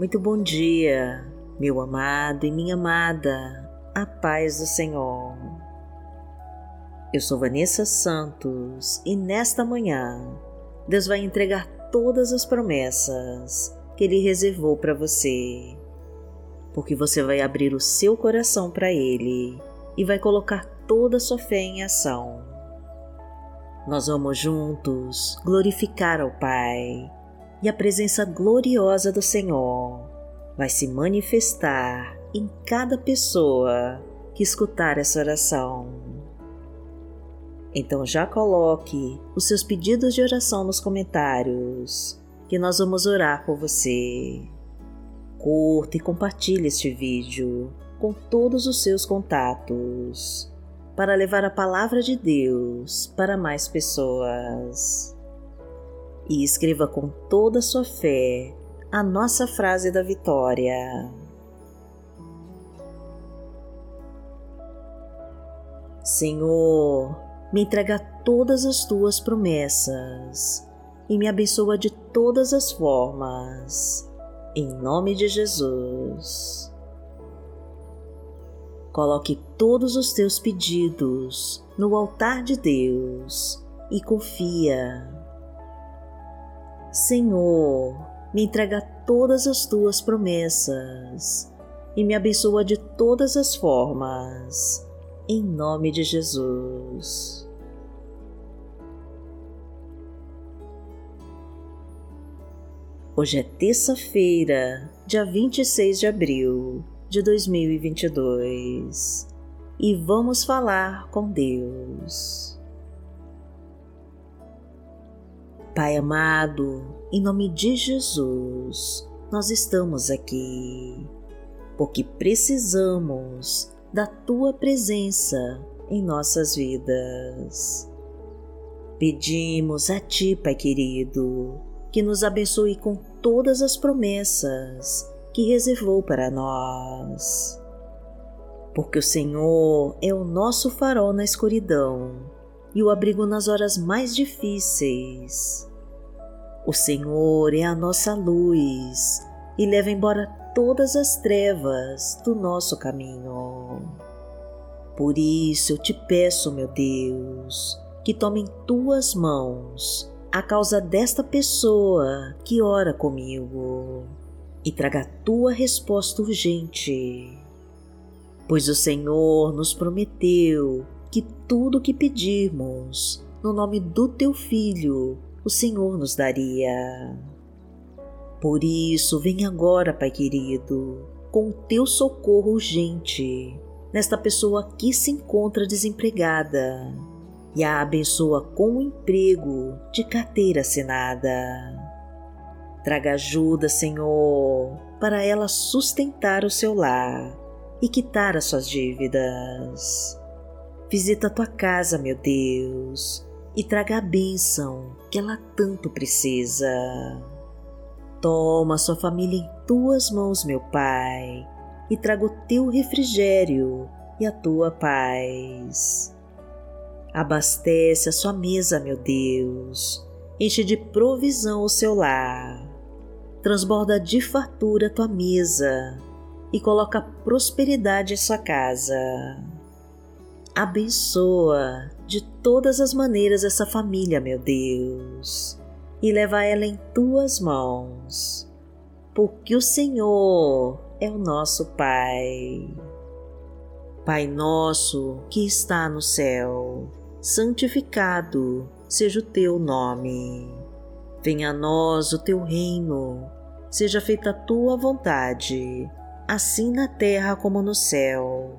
Muito bom dia, meu amado e minha amada, a paz do Senhor. Eu sou Vanessa Santos e nesta manhã Deus vai entregar todas as promessas que Ele reservou para você, porque você vai abrir o seu coração para Ele e vai colocar toda a sua fé em ação. Nós vamos juntos glorificar ao Pai e a presença gloriosa do Senhor vai se manifestar em cada pessoa que escutar essa oração. Então já coloque os seus pedidos de oração nos comentários, que nós vamos orar por você. Curta e compartilhe este vídeo com todos os seus contatos para levar a palavra de Deus para mais pessoas e escreva com toda a sua fé a nossa frase da vitória. Senhor, me entrega todas as tuas promessas e me abençoa de todas as formas. Em nome de Jesus. Coloque todos os teus pedidos no altar de Deus e confia Senhor, me entrega todas as tuas promessas e me abençoa de todas as formas, em nome de Jesus. Hoje é terça-feira, dia 26 de abril de 2022 e vamos falar com Deus. Pai amado, em nome de Jesus, nós estamos aqui porque precisamos da tua presença em nossas vidas. Pedimos a Ti, Pai querido, que nos abençoe com todas as promessas que reservou para nós. Porque o Senhor é o nosso farol na escuridão e o abrigo nas horas mais difíceis. O Senhor é a nossa luz e leva embora todas as trevas do nosso caminho. Por isso eu te peço, meu Deus, que tome em tuas mãos a causa desta pessoa que ora comigo e traga a tua resposta urgente. Pois o Senhor nos prometeu que tudo o que pedirmos no nome do teu Filho, o Senhor nos daria. Por isso, vem agora, Pai querido, com o teu socorro urgente nesta pessoa que se encontra desempregada e a abençoa com o emprego de carteira assinada. Traga ajuda, Senhor, para ela sustentar o seu lar e quitar as suas dívidas. Visita a tua casa, meu Deus, e traga a bênção que ela tanto precisa. Toma sua família em tuas mãos, meu Pai, e traga o teu refrigério e a tua paz. Abastece a sua mesa, meu Deus, enche de provisão o seu lar, transborda de fartura a tua mesa e coloca prosperidade em sua casa Abençoa de todas as maneiras essa família, meu Deus, e leva ela em tuas mãos, porque o Senhor é o nosso Pai. Pai nosso que está no céu, santificado seja o teu nome. Venha a nós o teu reino, seja feita a tua vontade, assim na terra como no céu.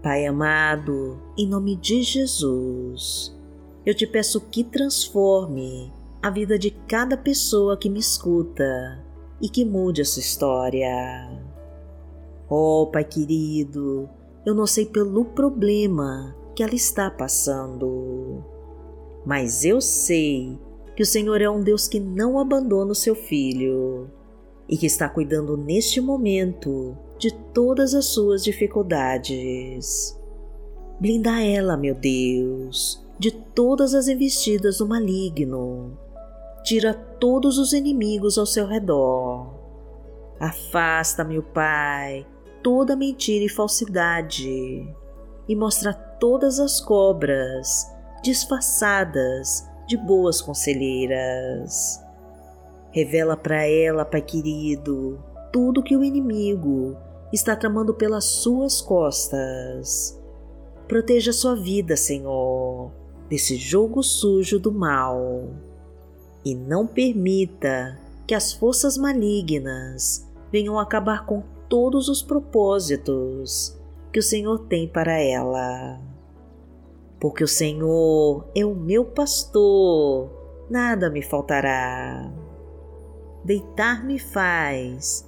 Pai amado, em nome de Jesus, eu te peço que transforme a vida de cada pessoa que me escuta e que mude essa história. Oh, Pai querido, eu não sei pelo problema que ela está passando, mas eu sei que o Senhor é um Deus que não abandona o seu filho e que está cuidando neste momento de todas as suas dificuldades. Blinda ela, meu Deus, de todas as investidas do maligno. Tira todos os inimigos ao seu redor. Afasta, meu Pai, toda mentira e falsidade e mostra todas as cobras disfarçadas de boas conselheiras. Revela para ela, Pai querido, tudo que o inimigo está tramando pelas suas costas. Proteja sua vida, Senhor, desse jogo sujo do mal. E não permita que as forças malignas venham acabar com todos os propósitos que o Senhor tem para ela. Porque o Senhor é o meu pastor, nada me faltará deitar-me faz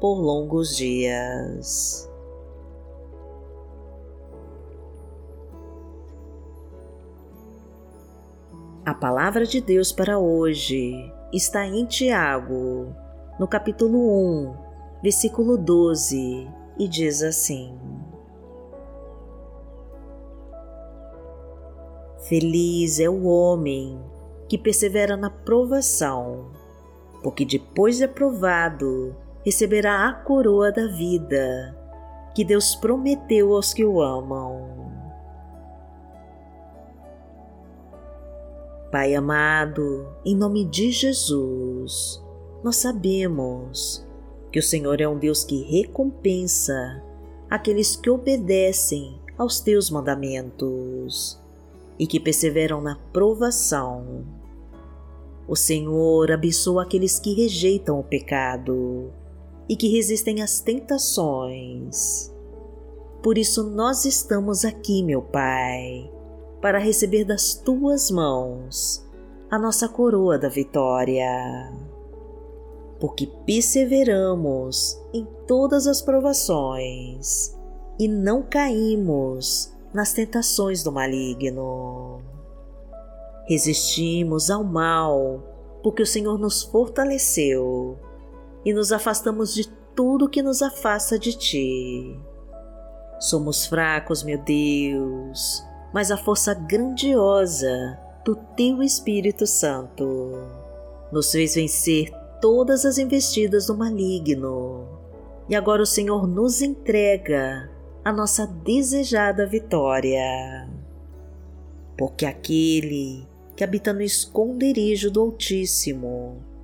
por longos dias. A palavra de Deus para hoje está em Tiago, no capítulo 1, versículo 12, e diz assim: Feliz é o homem que persevera na provação, porque depois de aprovado receberá a coroa da vida que Deus prometeu aos que o amam. Pai amado, em nome de Jesus, nós sabemos que o Senhor é um Deus que recompensa aqueles que obedecem aos teus mandamentos e que perseveram na provação. O Senhor abençoa aqueles que rejeitam o pecado e que resistem às tentações. Por isso nós estamos aqui, meu Pai, para receber das tuas mãos a nossa coroa da vitória. Porque perseveramos em todas as provações e não caímos nas tentações do maligno. Resistimos ao mal porque o Senhor nos fortaleceu e nos afastamos de tudo que nos afasta de Ti. Somos fracos, meu Deus, mas a força grandiosa do Teu Espírito Santo nos fez vencer todas as investidas do maligno. E agora o Senhor nos entrega a nossa desejada vitória. Porque aquele que habita no esconderijo do Altíssimo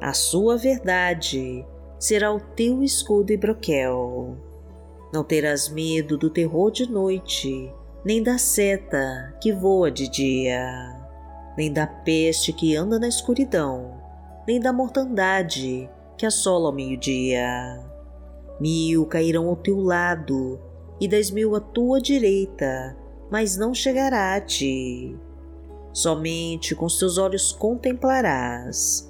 A sua verdade será o teu escudo e broquel. Não terás medo do terror de noite, nem da seta que voa de dia, nem da peste que anda na escuridão, nem da mortandade que assola ao meio-dia. Mil cairão ao teu lado e dez mil à tua direita, mas não chegará a ti. Somente com seus olhos contemplarás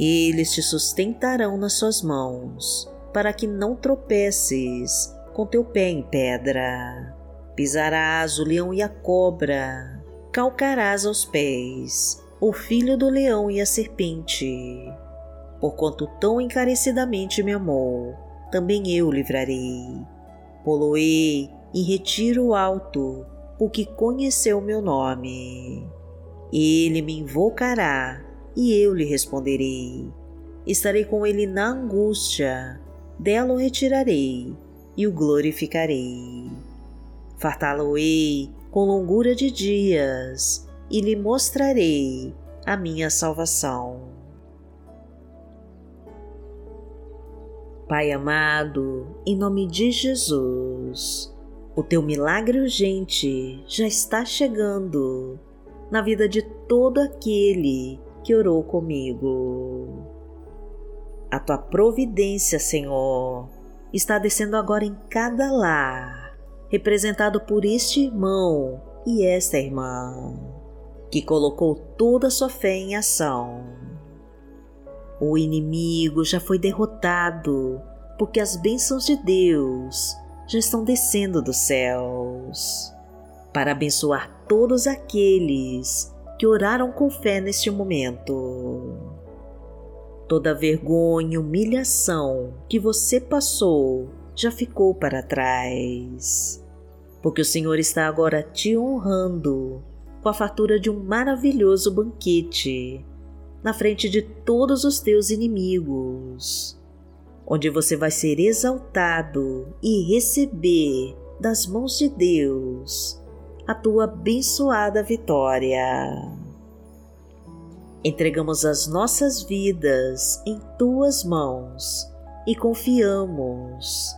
Eles te sustentarão nas suas mãos, para que não tropeces com teu pé em pedra. Pisarás o leão e a cobra, calcarás aos pés o filho do leão e a serpente. Porquanto tão encarecidamente me amou, também eu livrarei. Poloei em retiro alto, porque conheceu meu nome. Ele me invocará e eu lhe responderei. Estarei com ele na angústia, dela o retirarei e o glorificarei. Fartá-lo-ei com longura de dias e lhe mostrarei a minha salvação. Pai amado, em nome de Jesus, o teu milagre urgente já está chegando na vida de todo aquele que orou comigo. A tua providência, Senhor, está descendo agora em cada lar, representado por este irmão e esta irmã, que colocou toda a sua fé em ação. O inimigo já foi derrotado, porque as bênçãos de Deus já estão descendo dos céus para abençoar todos aqueles que oraram com fé neste momento. Toda vergonha e humilhação que você passou já ficou para trás, porque o Senhor está agora te honrando com a fartura de um maravilhoso banquete na frente de todos os teus inimigos, onde você vai ser exaltado e receber das mãos de Deus a tua abençoada vitória. Entregamos as nossas vidas em tuas mãos e confiamos,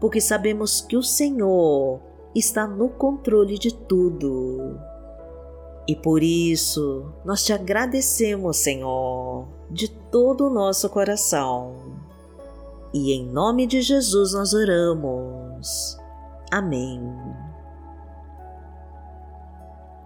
porque sabemos que o Senhor está no controle de tudo. E por isso nós te agradecemos, Senhor, de todo o nosso coração. E em nome de Jesus nós oramos. Amém.